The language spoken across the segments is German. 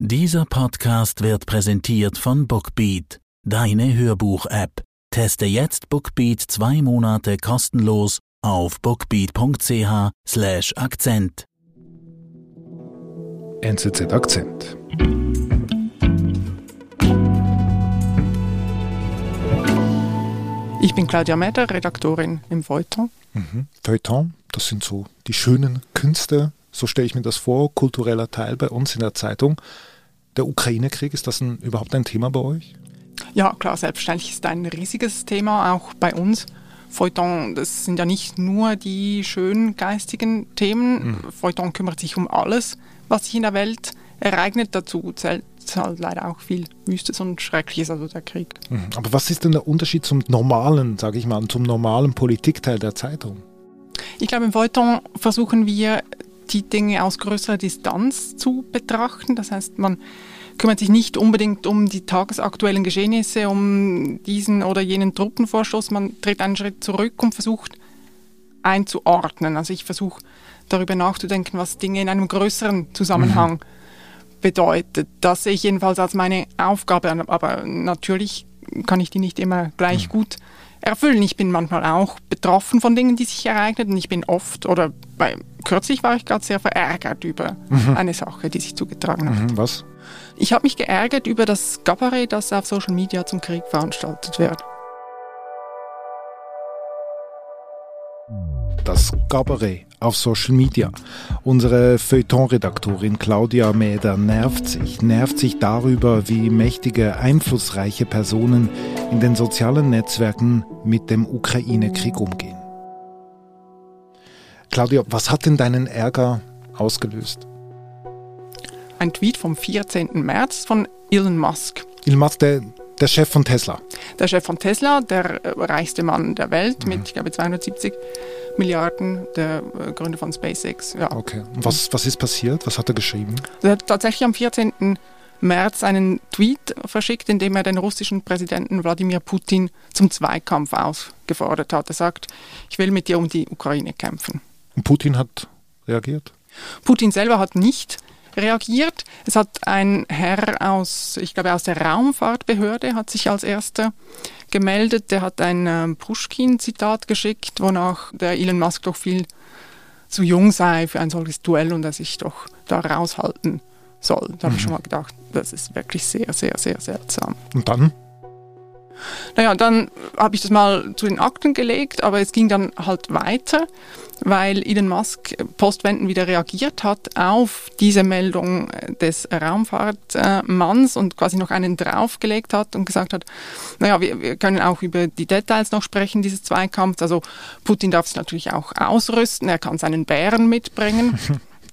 Dieser Podcast wird präsentiert von Bookbeat, deine Hörbuch-App. Teste jetzt Bookbeat zwei Monate kostenlos auf bookbeat.ch/slash Akzent. NZZ Akzent. Ich bin Claudia Meder, Redaktorin im Feuilleton. Mhm. Feuilleton, das sind so die schönen Künste, so stelle ich mir das vor, kultureller Teil bei uns in der Zeitung. Der Ukraine-Krieg, ist das ein, überhaupt ein Thema bei euch? Ja, klar, selbstverständlich ist ein riesiges Thema, auch bei uns. Feuilleton, das sind ja nicht nur die schönen geistigen Themen. Mhm. Feuilleton kümmert sich um alles, was sich in der Welt ereignet. Dazu zählt halt leider auch viel Wüstes und Schreckliches, also der Krieg. Mhm. Aber was ist denn der Unterschied zum normalen, sage ich mal, zum normalen Politikteil der Zeitung? Ich glaube, im Feuilleton versuchen wir die Dinge aus größerer Distanz zu betrachten. Das heißt, man kümmert sich nicht unbedingt um die tagesaktuellen Geschehnisse, um diesen oder jenen Truppenvorstoß. Man tritt einen Schritt zurück und versucht einzuordnen. Also ich versuche darüber nachzudenken, was Dinge in einem größeren Zusammenhang mhm. bedeutet. Das sehe ich jedenfalls als meine Aufgabe. Aber natürlich kann ich die nicht immer gleich mhm. gut erfüllen. Ich bin manchmal auch betroffen von Dingen, die sich ereignen und ich bin oft oder bei, kürzlich war ich gerade sehr verärgert über mhm. eine Sache, die sich zugetragen hat. Mhm, was? Ich habe mich geärgert über das Gabarett, das auf Social Media zum Krieg veranstaltet wird. Das Gabarett auf Social Media. Unsere Feuilleton-Redaktorin Claudia Mäder nervt sich, nervt sich darüber, wie mächtige, einflussreiche Personen in den sozialen Netzwerken mit dem Ukraine-Krieg umgehen. Claudia, was hat denn deinen Ärger ausgelöst? Ein Tweet vom 14. März von Elon Musk. Elon Musk, der, der Chef von Tesla. Der Chef von Tesla, der reichste Mann der Welt mhm. mit, ich glaube, 270 Milliarden, der äh, Gründer von SpaceX. Ja. Okay. Und was, was ist passiert? Was hat er geschrieben? Er hat tatsächlich am 14. März einen Tweet verschickt, in dem er den russischen Präsidenten Wladimir Putin zum Zweikampf aufgefordert hat. Er sagt, ich will mit dir um die Ukraine kämpfen. Und Putin hat reagiert? Putin selber hat nicht reagiert. Es hat ein Herr aus, ich glaube aus der Raumfahrtbehörde, hat sich als erster gemeldet. Der hat ein ähm, Pushkin-Zitat geschickt, wonach der Elon Musk doch viel zu jung sei für ein solches Duell und er sich doch da raushalten soll. Da habe ich mhm. schon mal gedacht, das ist wirklich sehr, sehr, sehr seltsam. Und dann? Naja, dann habe ich das mal zu den Akten gelegt, aber es ging dann halt weiter, weil Elon Musk postwendend wieder reagiert hat auf diese Meldung des Raumfahrtmanns und quasi noch einen draufgelegt hat und gesagt hat, naja, wir, wir können auch über die Details noch sprechen dieses Zweikampfs. Also Putin darf sich natürlich auch ausrüsten, er kann seinen Bären mitbringen.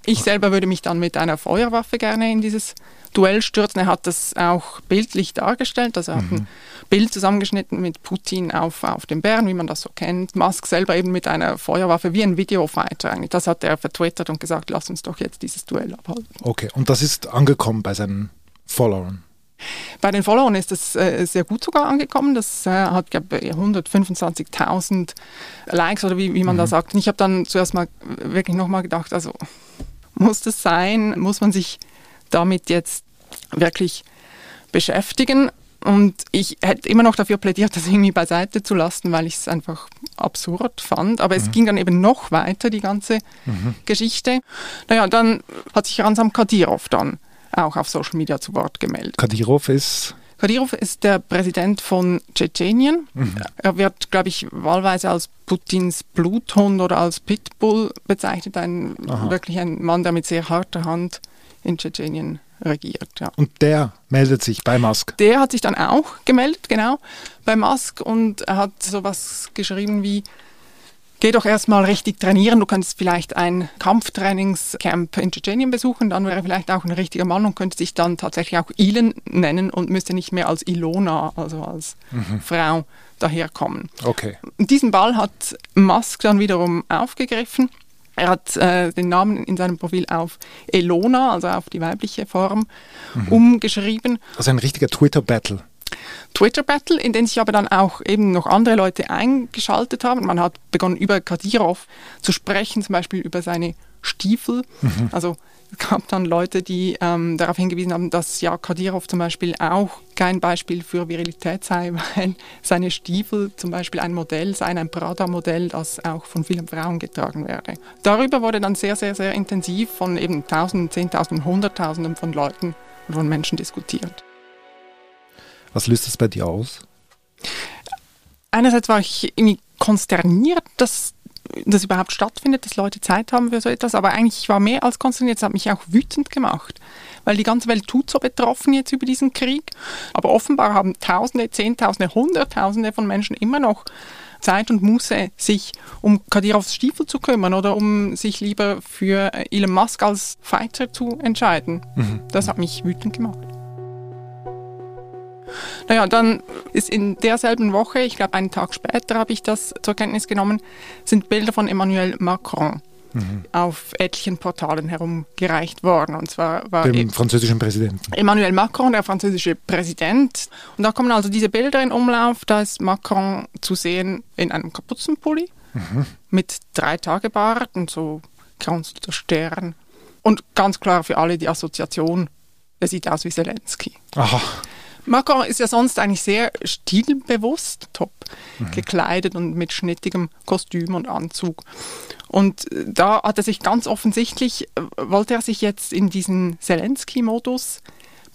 Ich selber würde mich dann mit einer Feuerwaffe gerne in dieses Duell stürzen. Er hat das auch bildlich dargestellt. Also er hat ein mhm. Bild zusammengeschnitten mit Putin auf, auf dem Bären, wie man das so kennt. Musk selber eben mit einer Feuerwaffe, wie ein Videofighter eigentlich. Das hat er vertwittert und gesagt, lass uns doch jetzt dieses Duell abhalten. Okay, und das ist angekommen bei seinen Followern? Bei den Followern ist das äh, sehr gut sogar angekommen. Das äh, hat, glaube ich, 125.000 Likes oder wie, wie man mhm. da sagt. Und ich habe dann zuerst mal wirklich nochmal gedacht, also muss das sein? Muss man sich damit jetzt wirklich beschäftigen? Und ich hätte immer noch dafür plädiert, das irgendwie beiseite zu lassen, weil ich es einfach absurd fand. Aber mhm. es ging dann eben noch weiter, die ganze mhm. Geschichte. Naja, dann hat sich Ransam Kadyrov dann auch auf Social Media zu Wort gemeldet. Kadyrov ist Kadyrov ist der Präsident von Tschetschenien. Mhm. Er wird, glaube ich, wahlweise als Putins Bluthund oder als Pitbull bezeichnet. Ein, wirklich ein Mann, der mit sehr harter Hand in Tschetschenien regiert. Ja. Und der meldet sich bei Musk? Der hat sich dann auch gemeldet, genau, bei Musk und er hat sowas geschrieben wie, Geh doch erstmal richtig trainieren. Du könntest vielleicht ein Kampftrainingscamp in Tschetschenien besuchen. Dann wäre vielleicht auch ein richtiger Mann und könnte sich dann tatsächlich auch Ilen nennen und müsste nicht mehr als Ilona, also als mhm. Frau, daherkommen. Okay. Diesen Ball hat Musk dann wiederum aufgegriffen. Er hat äh, den Namen in seinem Profil auf Elona, also auf die weibliche Form, mhm. umgeschrieben. Also ein richtiger Twitter-Battle. Twitter-Battle, in den sich aber dann auch eben noch andere Leute eingeschaltet haben. Man hat begonnen, über Kadyrov zu sprechen, zum Beispiel über seine Stiefel. Mhm. Also gab dann Leute, die ähm, darauf hingewiesen haben, dass ja Kadyrov zum Beispiel auch kein Beispiel für Virilität sei, weil seine Stiefel zum Beispiel ein Modell seien, ein Prada-Modell, das auch von vielen Frauen getragen werde. Darüber wurde dann sehr, sehr, sehr intensiv von eben Tausenden, Zehntausenden, Hunderttausenden von Leuten und von Menschen diskutiert. Was löst das bei dir aus? Einerseits war ich irgendwie konsterniert, dass das überhaupt stattfindet, dass Leute Zeit haben für so etwas. Aber eigentlich ich war mehr als konsterniert. Es hat mich auch wütend gemacht, weil die ganze Welt tut so betroffen jetzt über diesen Krieg. Aber offenbar haben Tausende, Zehntausende, Hunderttausende von Menschen immer noch Zeit und Muße, sich um Kadirovs Stiefel zu kümmern oder um sich lieber für Elon Musk als Fighter zu entscheiden. Mhm. Das hat mich wütend gemacht. Naja, dann ist in derselben Woche, ich glaube einen Tag später habe ich das zur Kenntnis genommen, sind Bilder von Emmanuel Macron mhm. auf etlichen Portalen herumgereicht worden. Und zwar war dem französischen Präsidenten. Emmanuel Macron, der französische Präsident. Und da kommen also diese Bilder in Umlauf. Da ist Macron zu sehen in einem Kapuzenpulli mhm. mit drei Tage Bart und so kranzter Stern. Und ganz klar für alle die Assoziation, er sieht aus wie Zelensky. Aha. Macron ist ja sonst eigentlich sehr stilbewusst, top mhm. gekleidet und mit schnittigem Kostüm und Anzug. Und äh, da hat er sich ganz offensichtlich, äh, wollte er sich jetzt in diesen Zelensky-Modus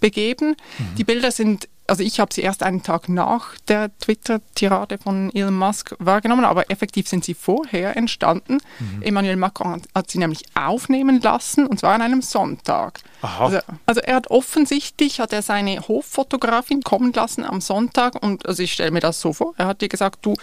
begeben. Mhm. Die Bilder sind also ich habe sie erst einen Tag nach der Twitter-Tirade von Elon Musk wahrgenommen, aber effektiv sind sie vorher entstanden. Mhm. Emmanuel Macron hat sie nämlich aufnehmen lassen und zwar an einem Sonntag. Also, also, er hat offensichtlich hat er seine Hoffotografin kommen lassen am Sonntag und also ich stelle mir das so vor. Er hat ihr gesagt, du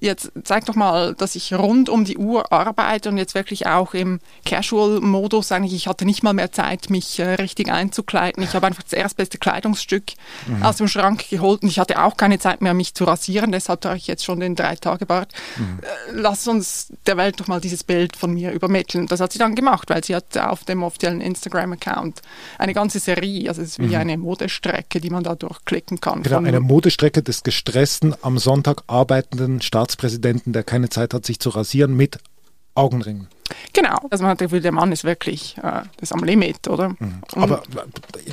jetzt zeig doch mal, dass ich rund um die Uhr arbeite und jetzt wirklich auch im Casual-Modus eigentlich. Ich hatte nicht mal mehr Zeit, mich äh, richtig einzukleiden. Ich habe einfach das erstbeste Kleidungsstück mhm. aus dem Schrank geholt und ich hatte auch keine Zeit mehr, mich zu rasieren. Deshalb trage ich jetzt schon den Drei-Tage-Bart. Mhm. Äh, lass uns der Welt doch mal dieses Bild von mir übermitteln. Das hat sie dann gemacht, weil sie hat auf dem offiziellen Instagram-Account eine ganze Serie. Also es ist wie mhm. eine Modestrecke, die man da durchklicken kann. Genau, eine Modestrecke des gestressten, am Sonntag arbeitenden Staatspräsidenten, der keine Zeit hat, sich zu rasieren, mit Augenringen. Genau, also man hat das Gefühl, der Mann ist wirklich äh, das am Limit, oder? Mhm. Aber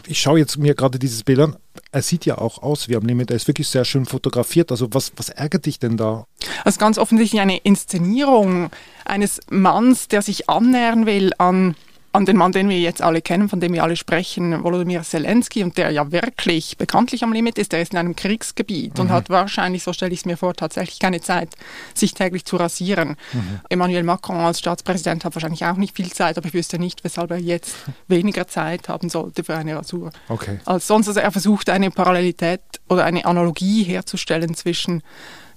ich schaue jetzt mir gerade dieses Bild an. Er sieht ja auch aus wie am Limit. Er ist wirklich sehr schön fotografiert. Also was, was ärgert dich denn da? Also ganz offensichtlich eine Inszenierung eines Manns, der sich annähern will an an den Mann, den wir jetzt alle kennen, von dem wir alle sprechen, Volodymyr Zelensky, und der ja wirklich bekanntlich am Limit ist, der ist in einem Kriegsgebiet mhm. und hat wahrscheinlich, so stelle ich es mir vor, tatsächlich keine Zeit, sich täglich zu rasieren. Mhm. Emmanuel Macron als Staatspräsident hat wahrscheinlich auch nicht viel Zeit, aber ich wüsste nicht, weshalb er jetzt weniger Zeit haben sollte für eine Rasur okay. als sonst. Also er versucht eine Parallelität oder eine Analogie herzustellen zwischen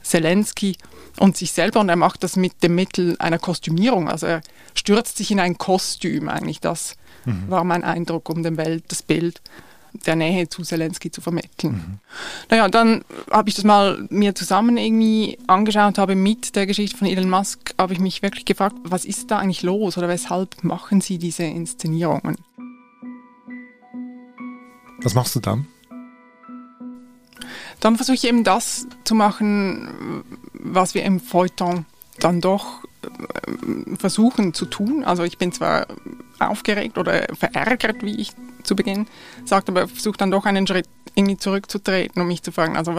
Zelensky und sich selber und er macht das mit dem Mittel einer Kostümierung. Also er stürzt sich in ein Kostüm eigentlich. Das mhm. war mein Eindruck, um dem Welt das Bild der Nähe zu Zelensky zu vermitteln. Mhm. Naja, dann habe ich das mal mir zusammen irgendwie angeschaut, habe mit der Geschichte von Elon Musk, habe ich mich wirklich gefragt, was ist da eigentlich los oder weshalb machen sie diese Inszenierungen? Was machst du dann? Dann versuche ich eben das zu machen, was wir im Feuilleton dann doch äh, versuchen zu tun. Also ich bin zwar aufgeregt oder verärgert, wie ich zu Beginn sagte, aber versuche dann doch einen Schritt irgendwie zurückzutreten, um mich zu fragen, also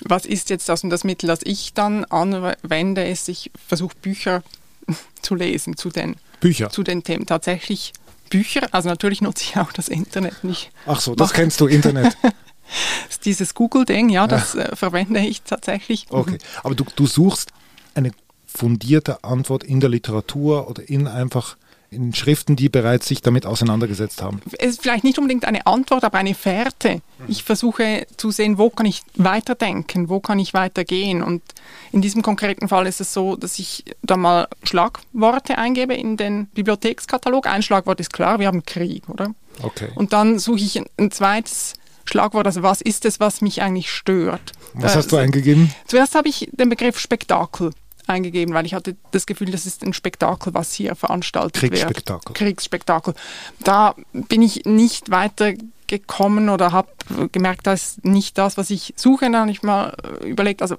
was ist jetzt das und das Mittel, das ich dann anwende, ist, ich versuche Bücher zu lesen zu den, Bücher. zu den Themen. Tatsächlich Bücher, also natürlich nutze ich auch das Internet nicht. Ach so, das kennst du, Internet. dieses Google-Ding, ja, das äh, verwende ich tatsächlich. Okay, aber du, du suchst eine fundierte Antwort in der Literatur oder in einfach in Schriften, die bereits sich damit auseinandergesetzt haben? Es ist vielleicht nicht unbedingt eine Antwort, aber eine Fährte. Ich versuche zu sehen, wo kann ich weiterdenken, wo kann ich weitergehen. Und in diesem konkreten Fall ist es so, dass ich da mal Schlagworte eingebe in den Bibliothekskatalog. Ein Schlagwort ist klar, wir haben Krieg, oder? Okay. Und dann suche ich ein zweites Schlagwort, also was ist es, was mich eigentlich stört. Was hast du äh, eingegeben? Zuerst habe ich den Begriff Spektakel eingegeben, weil ich hatte das Gefühl, das ist ein Spektakel, was hier veranstaltet Kriegsspektakel. wird. Kriegsspektakel. Da bin ich nicht weitergekommen oder habe gemerkt, das ist nicht das, was ich suche. Dann habe ich mal überlegt, also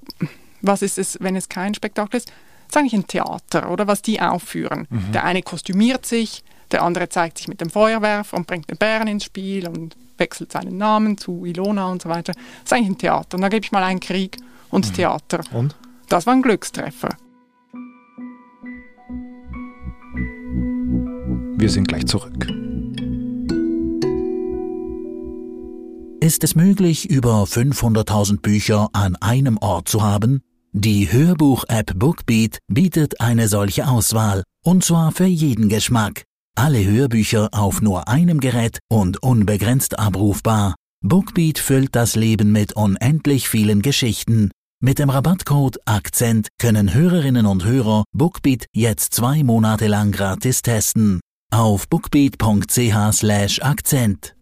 was ist es, wenn es kein Spektakel ist? Das ist eigentlich ein Theater oder was die aufführen. Mhm. Der eine kostümiert sich, Der andere zeigt sich mit dem Feuerwerfer und bringt den Bären ins Spiel und wechselt seinen Namen zu Ilona und so weiter. Das ist eigentlich ein Theater. Und da gebe ich mal einen Krieg und mhm. Theater. Und? Das war ein Glückstreffer. Wir sind gleich zurück. Ist es möglich, über 500.000 Bücher an einem Ort zu haben? Die Hörbuch-App Bookbeat bietet eine solche Auswahl, und zwar für jeden Geschmack. Alle Hörbücher auf nur einem Gerät und unbegrenzt abrufbar. Bookbeat füllt das Leben mit unendlich vielen Geschichten. Mit dem Rabattcode Akzent können Hörerinnen und Hörer Bookbeat jetzt zwei Monate lang gratis testen. Auf bookbeat.ch Akzent.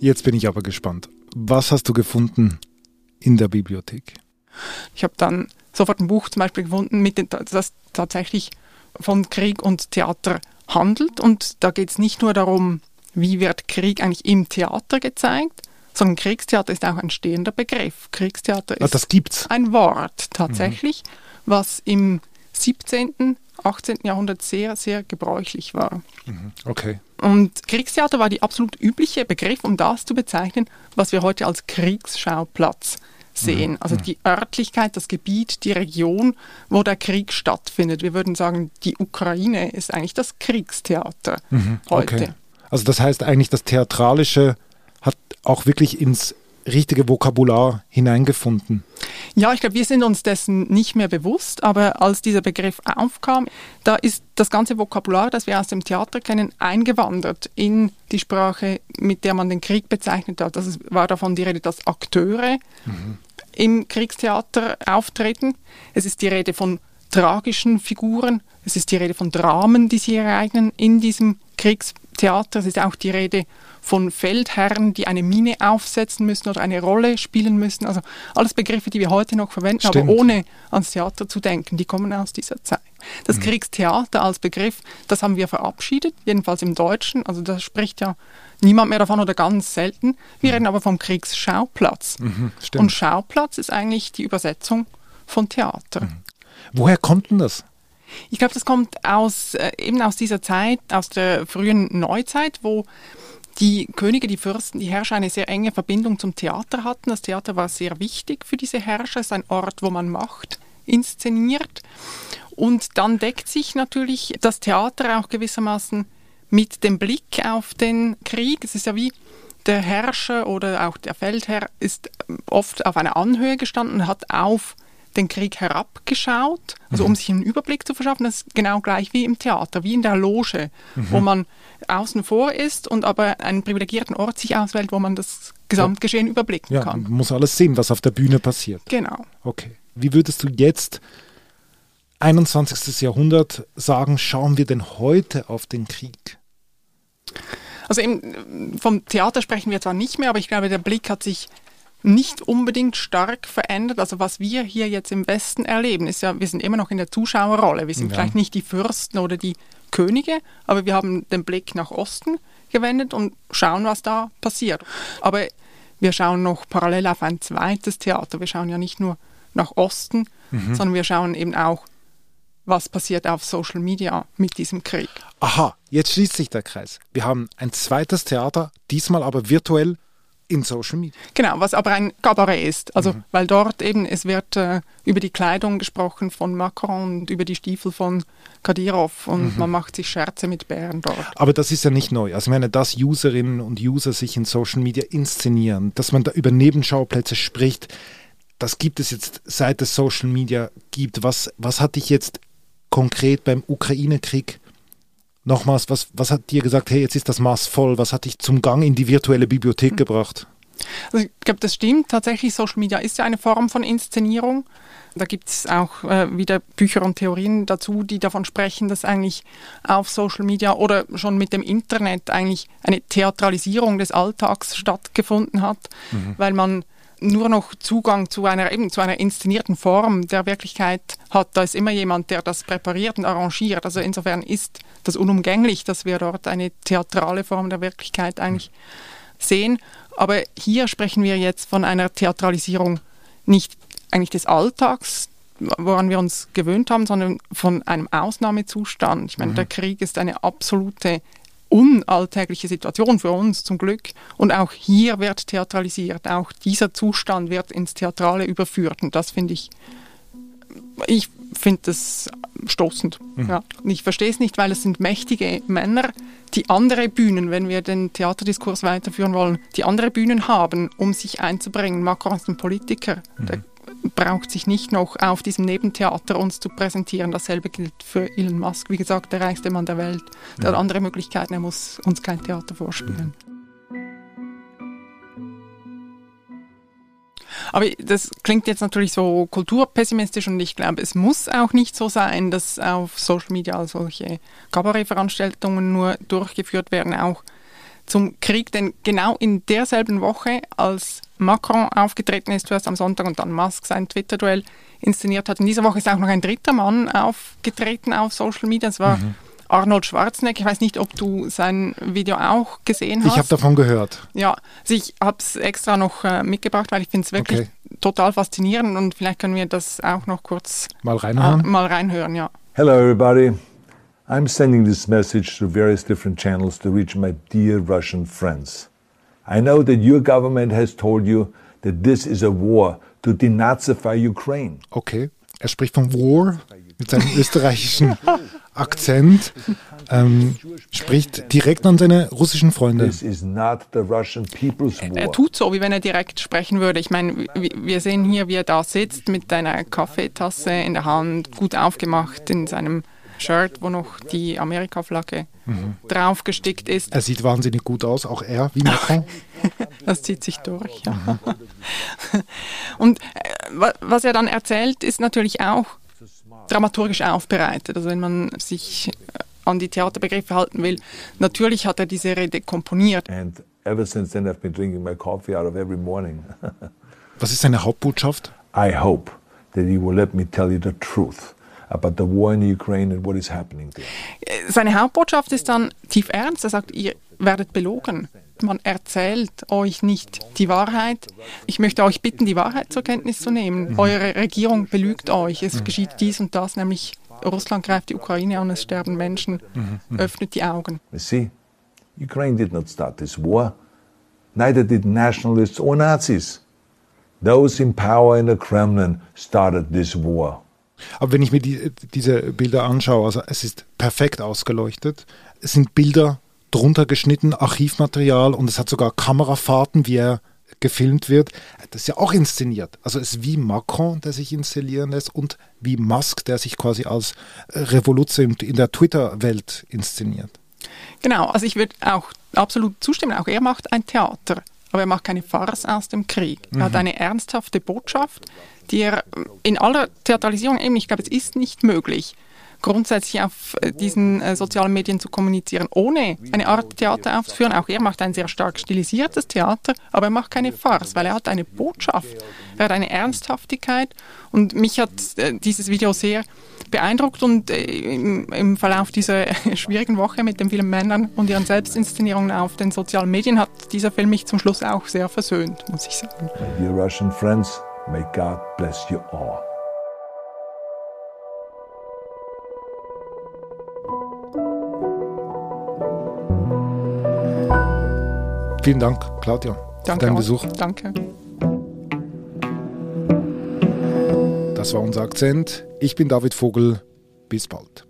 Jetzt bin ich aber gespannt. Was hast du gefunden in der Bibliothek? Ich habe dann sofort ein Buch zum Beispiel gefunden, mit den, das tatsächlich von Krieg und Theater handelt. Und da geht es nicht nur darum, wie wird Krieg eigentlich im Theater gezeigt, sondern Kriegstheater ist auch ein stehender Begriff. Kriegstheater ah, ist ah, ein Wort tatsächlich, mhm. was im 17., 18. Jahrhundert sehr, sehr gebräuchlich war. Mhm. Okay. Und Kriegstheater war die absolut übliche Begriff, um das zu bezeichnen, was wir heute als Kriegsschauplatz sehen. Mhm. Also mhm. die Örtlichkeit, das Gebiet, die Region, wo der Krieg stattfindet. Wir würden sagen, die Ukraine ist eigentlich das Kriegstheater mhm. heute. Okay. Also das heißt eigentlich, das Theatralische hat auch wirklich ins richtige Vokabular hineingefunden. Ja, ich glaube, wir sind uns dessen nicht mehr bewusst, aber als dieser Begriff aufkam, da ist das ganze Vokabular, das wir aus dem Theater kennen, eingewandert in die Sprache, mit der man den Krieg bezeichnet hat. Das war davon die Rede, dass Akteure mhm. Im Kriegstheater auftreten. Es ist die Rede von tragischen Figuren, es ist die Rede von Dramen, die sie ereignen in diesem Kriegstheater. Es ist auch die Rede von Feldherren, die eine Mine aufsetzen müssen oder eine Rolle spielen müssen. Also alles Begriffe, die wir heute noch verwenden, Stimmt. aber ohne ans Theater zu denken, die kommen aus dieser Zeit. Das mhm. Kriegstheater als Begriff, das haben wir verabschiedet, jedenfalls im Deutschen. Also da spricht ja niemand mehr davon oder ganz selten. Wir mhm. reden aber vom Kriegsschauplatz. Mhm, Und Schauplatz ist eigentlich die Übersetzung von Theater. Mhm. Woher kommt denn das? Ich glaube, das kommt aus, äh, eben aus dieser Zeit, aus der frühen Neuzeit, wo die Könige, die Fürsten, die Herrscher eine sehr enge Verbindung zum Theater hatten. Das Theater war sehr wichtig für diese Herrscher. Es ist ein Ort, wo man Macht inszeniert. Und dann deckt sich natürlich das Theater auch gewissermaßen mit dem Blick auf den Krieg. Es ist ja wie der Herrscher oder auch der Feldherr ist oft auf einer Anhöhe gestanden und hat auf den Krieg herabgeschaut, also mhm. um sich einen Überblick zu verschaffen. Das ist genau gleich wie im Theater, wie in der Loge, mhm. wo man außen vor ist und aber einen privilegierten Ort sich auswählt, wo man das Gesamtgeschehen ja. überblicken ja, kann. Man muss alles sehen, was auf der Bühne passiert. Genau. Okay. Wie würdest du jetzt 21. Jahrhundert sagen, schauen wir denn heute auf den Krieg? Also eben, vom Theater sprechen wir zwar nicht mehr, aber ich glaube, der Blick hat sich nicht unbedingt stark verändert. Also was wir hier jetzt im Westen erleben, ist ja, wir sind immer noch in der Zuschauerrolle. Wir sind ja. vielleicht nicht die Fürsten oder die Könige, aber wir haben den Blick nach Osten gewendet und schauen, was da passiert. Aber wir schauen noch parallel auf ein zweites Theater. Wir schauen ja nicht nur nach Osten, mhm. sondern wir schauen eben auch, was passiert auf Social Media mit diesem Krieg. Aha, jetzt schließt sich der Kreis. Wir haben ein zweites Theater, diesmal aber virtuell in Social Media. Genau, was aber ein Kabarett ist. Also, mhm. weil dort eben, es wird äh, über die Kleidung gesprochen von Macron und über die Stiefel von Kadyrov und mhm. man macht sich Scherze mit Bären dort. Aber das ist ja nicht neu. Also, ich meine, dass Userinnen und User sich in Social Media inszenieren, dass man da über Nebenschauplätze spricht, das gibt es jetzt seit es Social Media gibt. Was, was hat dich jetzt konkret beim Ukraine-Krieg nochmals, was, was hat dir gesagt, hey, jetzt ist das Maß voll, was hat dich zum Gang in die virtuelle Bibliothek mhm. gebracht? Also ich glaube, das stimmt. Tatsächlich, Social Media ist ja eine Form von Inszenierung. Da gibt es auch äh, wieder Bücher und Theorien dazu, die davon sprechen, dass eigentlich auf Social Media oder schon mit dem Internet eigentlich eine Theatralisierung des Alltags stattgefunden hat, mhm. weil man nur noch Zugang zu einer eben zu einer inszenierten Form der Wirklichkeit hat. Da ist immer jemand, der das präpariert und arrangiert. Also insofern ist das unumgänglich, dass wir dort eine theatrale Form der Wirklichkeit eigentlich sehen. Aber hier sprechen wir jetzt von einer Theatralisierung nicht eigentlich des Alltags, woran wir uns gewöhnt haben, sondern von einem Ausnahmezustand. Ich meine, mhm. der Krieg ist eine absolute unalltägliche Situation für uns zum Glück. Und auch hier wird theatralisiert. Auch dieser Zustand wird ins Theatrale überführt. Und das finde ich, ich finde das stoßend. Mhm. Ja. Ich verstehe es nicht, weil es sind mächtige Männer, die andere Bühnen, wenn wir den Theaterdiskurs weiterführen wollen, die andere Bühnen haben, um sich einzubringen. Macron ist ein Politiker. Mhm. Der braucht sich nicht noch auf diesem Nebentheater uns zu präsentieren. Dasselbe gilt für Elon Musk, wie gesagt, der reichste Mann der Welt. Der ja. hat andere Möglichkeiten, er muss uns kein Theater vorspielen. Aber das klingt jetzt natürlich so kulturpessimistisch und ich glaube, es muss auch nicht so sein, dass auf Social Media solche Kabarettveranstaltungen nur durchgeführt werden, auch zum Krieg, denn genau in derselben Woche, als Macron aufgetreten ist, zuerst am Sonntag und dann Musk sein Twitter-Duell inszeniert hat, in dieser Woche ist auch noch ein dritter Mann aufgetreten auf Social Media. Das war mhm. Arnold Schwarzenegger. Ich weiß nicht, ob du sein Video auch gesehen hast. Ich habe davon gehört. Ja, also ich habe es extra noch äh, mitgebracht, weil ich finde es wirklich okay. total faszinierend und vielleicht können wir das auch noch kurz mal reinhören. Äh, mal reinhören, ja. Hello everybody. I'm sending this message through various different channels to reach my dear Russian friends. I know that your government has told you that this is a war to denazify Ukraine. Okay, er spricht von War mit seinem österreichischen Akzent, ähm, spricht direkt an seine russischen Freunde. Er tut so, wie wenn er direkt sprechen würde. Ich meine, wir sehen hier, wie er da sitzt mit einer Kaffeetasse in der Hand, gut aufgemacht in seinem Shirt, wo noch die Amerika-Flagge mhm. draufgestickt ist. Er sieht wahnsinnig gut aus, auch er, wie Macron. das zieht sich durch, ja. Mhm. Und äh, was er dann erzählt, ist natürlich auch dramaturgisch aufbereitet. Also wenn man sich äh, an die Theaterbegriffe halten will, natürlich hat er diese Rede komponiert. And ever since then I've been drinking my coffee out of every morning. Was ist seine Hauptbotschaft? I hope that he will let me tell you the truth about the war in Ukraine and what is happening there. Seine Hauptbotschaft ist dann tief ernst. Er sagt, ihr werdet belogen. Man erzählt euch nicht die Wahrheit. Ich möchte euch bitten, die Wahrheit zur Kenntnis zu nehmen. Mhm. Eure Regierung belügt euch. Es mhm. geschieht dies und das, nämlich Russland greift die Ukraine an, es sterben Menschen. Mhm. mhm. Öffnet die Augen. You see, Ukraine did not start this war. Neither did nationalists or Nazis. Those in power in the Kremlin started this war. Aber wenn ich mir die, diese Bilder anschaue, also es ist perfekt ausgeleuchtet. Es sind Bilder drunter geschnitten, Archivmaterial und es hat sogar Kamerafahrten, wie er gefilmt wird. Das ist ja auch inszeniert. Also es ist wie Macron, der sich installieren lässt und wie Musk, der sich quasi als Revolution in der Twitter-Welt inszeniert. Genau, also ich würde auch absolut zustimmen. Auch er macht ein Theater, aber er macht keine Farce aus dem Krieg. Er mhm. hat eine ernsthafte Botschaft, die er in aller Theatralisierung eben, ich glaube, es ist nicht möglich, grundsätzlich auf äh, diesen äh, sozialen Medien zu kommunizieren, ohne eine Art Theater aufzuführen. Auch er macht ein sehr stark stilisiertes Theater, aber er macht keine Farce, weil er hat eine Botschaft, er hat eine Ernsthaftigkeit und mich hat äh, dieses Video sehr beeindruckt und äh, im, im, Verlauf dieser schwierigen Woche mit den vielen Männern und ihren Selbstinszenierungen auf den sozialen Medien hat dieser Film mich zum Schluss auch sehr versöhnt, muss ich sagen. Dear Russian friends, may God bless you all. Vielen Dank, Claudia, Danke für deinen auch. Besuch. Danke. Das war unser Akzent. Ich bin David Vogel. Bis bald.